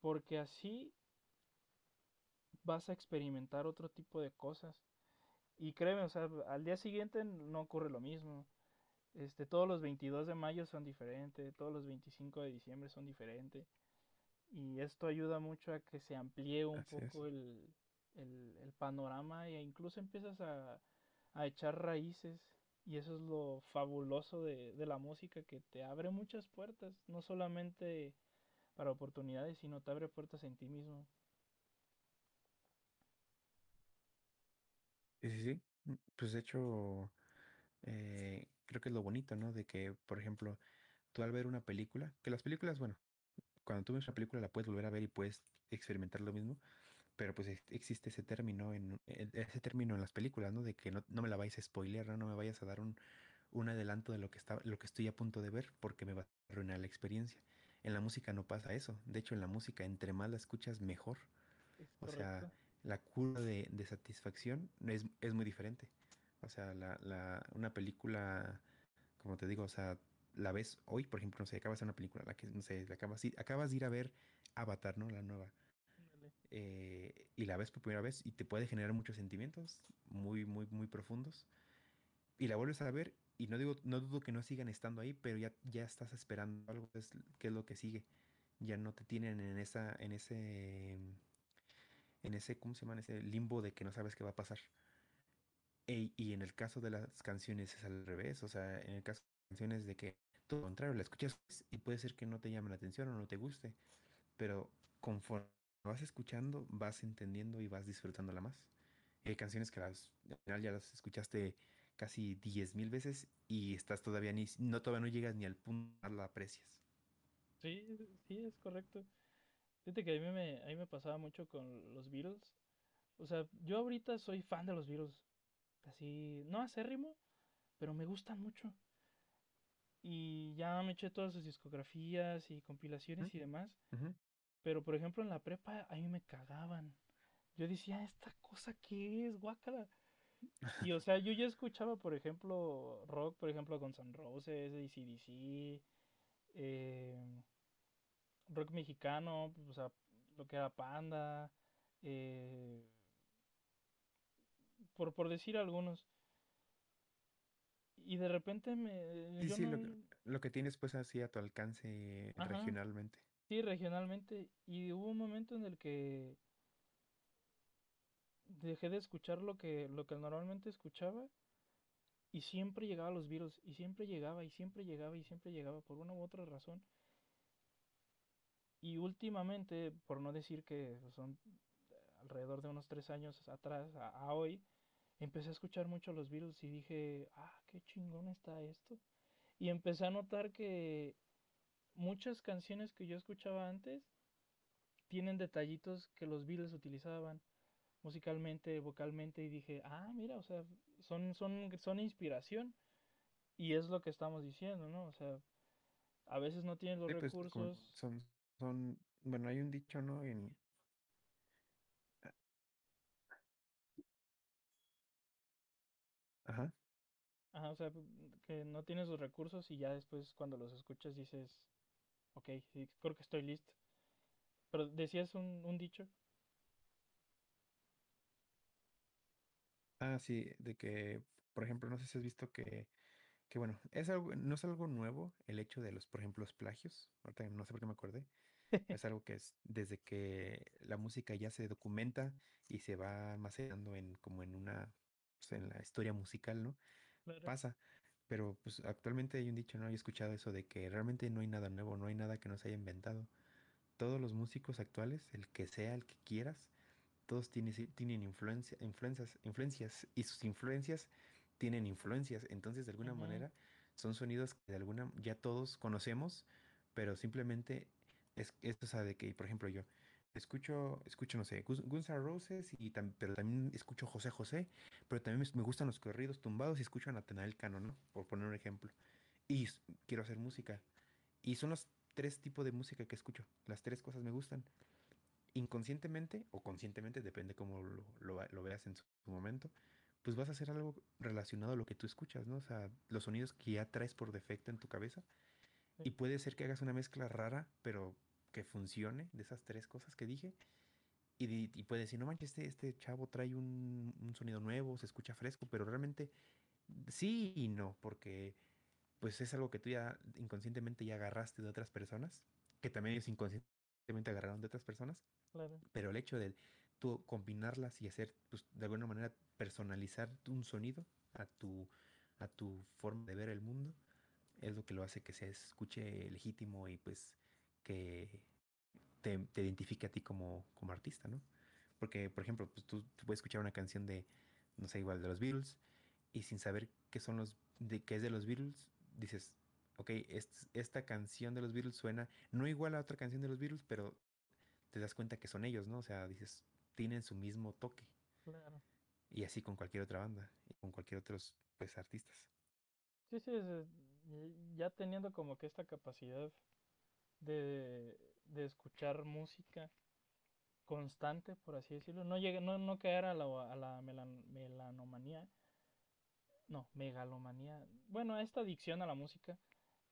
porque así vas a experimentar otro tipo de cosas. Y créeme, o sea, al día siguiente no ocurre lo mismo. Este, todos los 22 de mayo son diferentes, todos los 25 de diciembre son diferentes. Y esto ayuda mucho a que se amplíe un Así poco el, el, el panorama e incluso empiezas a, a, echar raíces. Y eso es lo fabuloso de, de la música, que te abre muchas puertas, no solamente para oportunidades, sino te abre puertas en ti mismo. Sí, sí, sí. Mm, Pues de hecho, eh, creo que es lo bonito, ¿no? De que, por ejemplo, tú al ver una película, que las películas, bueno, cuando tú ves una película la puedes volver a ver y puedes experimentar lo mismo, pero pues ex- existe ese término en e- ese término en las películas, ¿no? De que no, no me la vayas a spoilear, ¿no? No me vayas a dar un, un adelanto de lo que está, lo que estoy a punto de ver porque me va a arruinar la experiencia. En la música no pasa eso. De hecho, en la música, entre más la escuchas, mejor. Es O sea, la curva de, de satisfacción es, es muy diferente. O sea, la, la, una película, como te digo, o sea, la ves hoy, por ejemplo, no sé, acabas de una película, la que, no sé, la acabas, acabas de ir a ver Avatar, ¿no? La nueva. Eh, y la ves por primera vez y te puede generar muchos sentimientos muy, muy, muy profundos. Y la vuelves a ver y no digo, no dudo que no sigan estando ahí, pero ya, ya estás esperando algo, es, qué es lo que sigue. Ya no te tienen en esa, en ese, en ese, ¿cómo se llama? En ese limbo de que no sabes qué va a pasar. E- y en el caso de las canciones es al revés, o sea, en el caso de canciones de que todo lo contrario, la escuchas y puede ser que no te llame la atención o no te guste, pero conforme vas escuchando, vas entendiendo y vas disfrutándola más. Hay canciones que las, al final ya las escuchaste casi diez mil veces y estás todavía ni, no todavía no llegas ni al punto la aprecias. Sí, sí, es correcto. Fíjate que a mí me, a mí me pasaba mucho con los Beatles. O sea, yo ahorita soy fan de los Beatles. Así, no acérrimo, pero me gustan mucho. Y ya me eché todas sus discografías y compilaciones y demás. Pero por ejemplo en la prepa a mí me cagaban. Yo decía, ¿esta cosa qué es? Guácala. Y o sea, yo ya escuchaba, por ejemplo, rock, por ejemplo, Guns N' Roses, AC/DC, eh, rock mexicano, o sea, lo que era Panda, eh, por, por decir algunos. Y de repente me, Sí, yo sí, no, lo, que- lo que tienes pues así a tu alcance ajá, regionalmente. sí, regionalmente. Y hubo un momento en el que dejé de escuchar lo que, lo que normalmente escuchaba y siempre llegaba a los Beatles y siempre llegaba y siempre llegaba y siempre llegaba por una u otra razón. Y últimamente, por no decir que son alrededor de unos tres años atrás a, a hoy, empecé a escuchar mucho los Beatles y dije, ah, qué chingón está esto. Y empecé a notar que muchas canciones que yo escuchaba antes tienen detallitos que los Beatles utilizaban musicalmente, vocalmente, y dije, ah, mira, o sea, son, son, son inspiración. Y es lo que estamos diciendo, ¿no? O sea, a veces no tienes los Sí, pues recursos. son, son, bueno, hay un dicho, ¿no? En, ajá. Ajá, o sea, que no tienes los recursos y ya después cuando los escuchas dices, ok, sí, creo que estoy listo. Pero decías un, un dicho. Ah, sí, de que, por ejemplo, no sé si has visto que, que bueno, es algo, no es algo nuevo el hecho de los, por ejemplo, los plagios. Ahorita no sé por qué me acordé. Es algo que es desde que la música ya se documenta y se va almacenando en como en una, pues, en la historia musical, ¿no? Claro. Pasa. Pero pues actualmente hay un dicho, ¿no? He escuchado eso de que realmente no hay nada nuevo, no hay nada que no se haya inventado. Todos los músicos actuales, el que sea, el que quieras, todos tienen, tienen influencia, influencias, influencias y sus influencias tienen influencias. Entonces, de alguna manera, son sonidos que de alguna ya todos conocemos, pero simplemente es o sea, de que, por ejemplo, yo escucho, escucho, no sé, Guns N' Roses, y tam- pero también escucho José José, pero también me, me gustan los corridos tumbados y escucho a Natanael Cano, ¿no? Por poner un ejemplo. Y quiero hacer música. Y son los tres tipos de música que escucho. Las tres cosas me gustan inconscientemente o conscientemente, depende cómo lo, lo, lo veas en su momento, pues vas a hacer algo relacionado a lo que tú escuchas, ¿no? O sea, los sonidos que ya traes por defecto en tu cabeza. sí, Y puede ser que hagas una mezcla rara, pero que funcione de esas tres cosas que dije. Y, y puedes decir, no manches, este, este chavo trae un, un sonido nuevo, se escucha fresco, pero realmente sí y no, porque pues es algo que tú ya inconscientemente ya agarraste de otras personas, que también ellos inconscientemente agarraron de otras personas claro, pero el hecho de tú combinarlas y hacer, pues, de alguna manera, personalizar un sonido a tu, a tu forma de ver el mundo, es lo que lo hace que se escuche legítimo y pues que te, te identifique a ti como, como artista, ¿no? Porque, por ejemplo, pues tú, tú puedes escuchar una canción de, no sé, igual de los Beatles, y sin saber qué son los, de qué es de los Beatles, dices, ok, est- esta canción de los Beatles suena no igual a otra canción de los Beatles, pero te das cuenta que son ellos, ¿no? O sea, dices, tienen su mismo toque. claro. Y así con cualquier otra banda y con cualquier otros, pues, artistas. Sí, sí, eh, ya teniendo como que esta capacidad de, de escuchar música constante, por así decirlo, no llega, no, no caer a la, a la melan- melanomanía, no, megalomanía, bueno, a esta adicción a la música,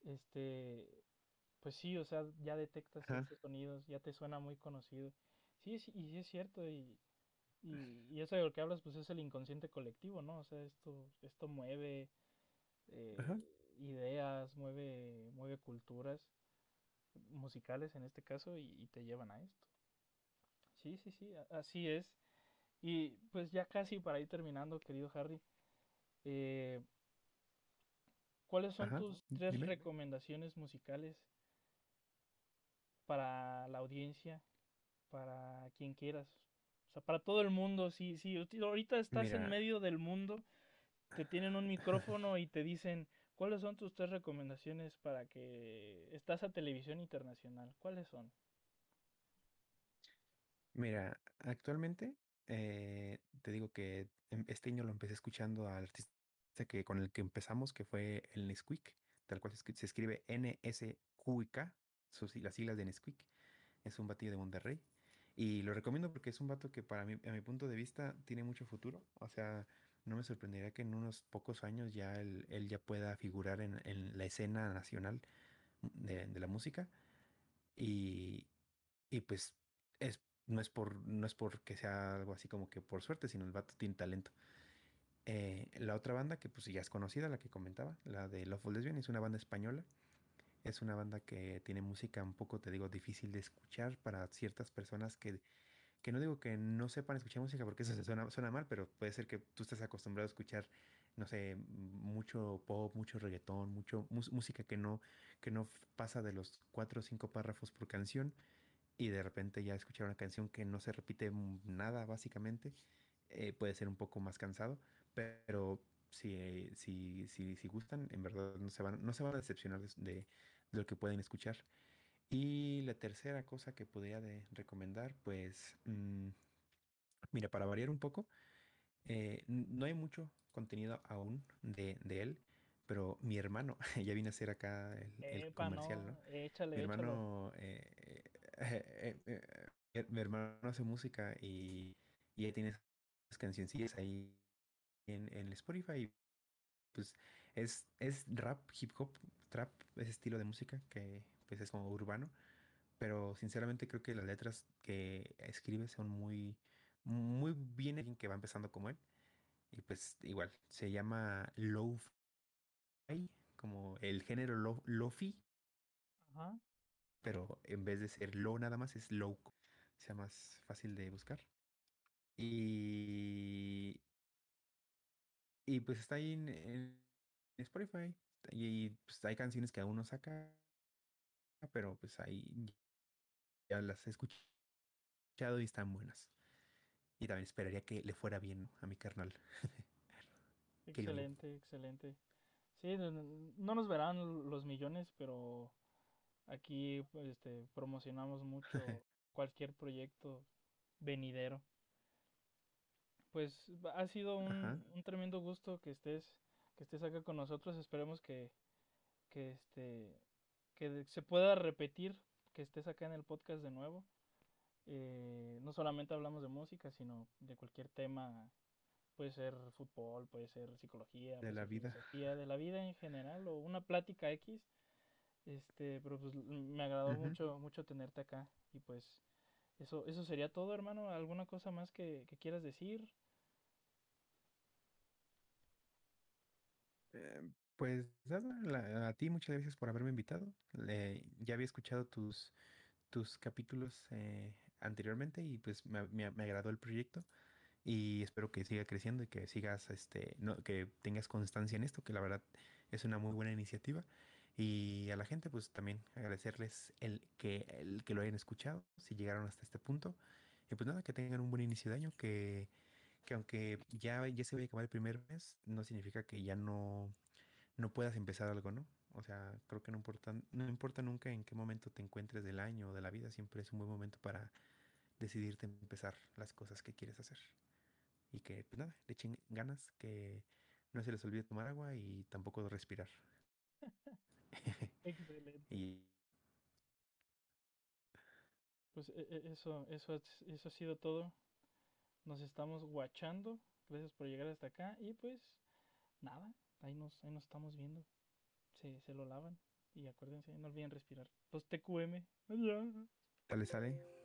este, pues sí, o sea, ya detectas Ajá, ciertos sonidos, ya te suena muy conocido. Sí, sí, y sí es cierto, y, y, y eso de lo que hablas, pues es el inconsciente colectivo, ¿no? O sea, esto, esto mueve eh, ideas, mueve, mueve culturas musicales en este caso y, y te llevan a esto. Sí, sí, sí, así es. Y pues ya casi para ir terminando, querido Harry, eh, ¿cuáles son ajá. tus tres Dime. recomendaciones musicales para la audiencia, para quien quieras? O sea, para todo el mundo, sí, sí, ahorita estás en medio del mundo, te tienen un micrófono y te dicen, ¿cuáles son tus tres recomendaciones para que estás a televisión internacional? ¿Cuáles son? mira, actualmente eh, te digo que este año lo empecé escuchando al artista que con el que empezamos, que fue el Nesquik, tal cual se escri- se escribe N-S-Q-I-K, las siglas de Nesquik. Es un batido de Monterrey. Y lo recomiendo porque es un vato que para mí, a mi punto de vista, tiene mucho futuro. O sea, no me sorprendería que en unos pocos años ya él, él ya pueda figurar en, en la escena nacional de, de la música. Y, y pues es, no es por, no es porque sea algo así como que por suerte, sino el vato tiene talento. Eh, la otra banda que pues ya es conocida, la que comentaba, la de Love Lesbian, es una banda española. Es una banda que tiene música un poco, te digo, difícil de escuchar para ciertas personas que, que no digo que no sepan escuchar música porque eso se suena, suena mal, pero puede ser que tú estés acostumbrado a escuchar, no sé, mucho pop, mucho reggaetón, mucho música que no, que no pasa de los cuatro o cinco párrafos por canción y de repente ya escuchar una canción que no se repite nada básicamente, eh, puede ser un poco más cansado, pero si, si, si, si gustan, en verdad no se van, no se van a decepcionar de, de lo que pueden escuchar. Y la tercera cosa que podría de recomendar, pues, mm, mira, para variar un poco, eh, no hay mucho contenido aún de, de él, pero mi hermano, ya vine a hacer acá el, el Epa, comercial, ¿no? no, Mi échale, échalo. hermano, eh, eh, eh, eh, mi hermano hace música y, y ahí tienes cancioncillas ahí en, en Spotify. Pues es, es rap, hip hop, trap, ese estilo de música que pues es como urbano, pero sinceramente creo que las letras que escribe son muy, muy bien alguien que va empezando como él. Y pues igual, se llama Lo-Fi, como el género lo, Lo-Fi, Ajá, pero en vez de ser Lo nada más es Low, sea más fácil de buscar. Y, y pues está ahí en, en Spotify. Y pues hay canciones que aún no saca, pero pues ahí ya las he escuchado y están buenas. Y también esperaría que le fuera bien a mi carnal. excelente, excelente. Sí, no nos verán los millones, pero aquí pues, este, promocionamos mucho cualquier proyecto venidero. Pues ha sido un, un tremendo gusto que estés, que estés acá con nosotros. Esperemos que, que, este, que se pueda repetir, que estés acá en el podcast de nuevo. Eh, no solamente hablamos de música, sino de cualquier tema. Puede ser fútbol, puede ser psicología, De puede la ser vida. de la vida en general o una plática X. Este, pero pues me agradó mucho, mucho tenerte acá. Y pues eso, eso sería todo, hermano. ¿Alguna cosa más que, que quieras decir? Eh, pues nada, a ti muchas gracias por haberme invitado. Ya había escuchado tus, tus capítulos eh, anteriormente y pues me, me- me agradó el proyecto y espero que siga creciendo y que sigas, este, no, que tengas constancia en esto, que la verdad es una muy buena iniciativa. Y a la gente pues también agradecerles el que, el que lo hayan escuchado, si llegaron hasta este punto. Y pues nada, que tengan un buen inicio de año, que, que aunque ya, ya se vaya a acabar el primer mes, no significa que ya no no puedas empezar algo, ¿no? O sea, creo que no importa, no importa nunca en qué momento te encuentres del año o de la vida, siempre es un buen momento para decidirte empezar las cosas que quieres hacer. Y que, pues nada, le echen ganas, que no se les olvide tomar agua y tampoco respirar. Excelente. y Pues e- e- eso, eso, es- eso ha sido todo. Nos estamos guachando. Gracias por llegar hasta acá. Y pues nada, ahí nos, ahí nos estamos viendo. Se, se lo lavan. Y acuérdense, no olviden respirar. Los TQM. Adiós. sale, sale.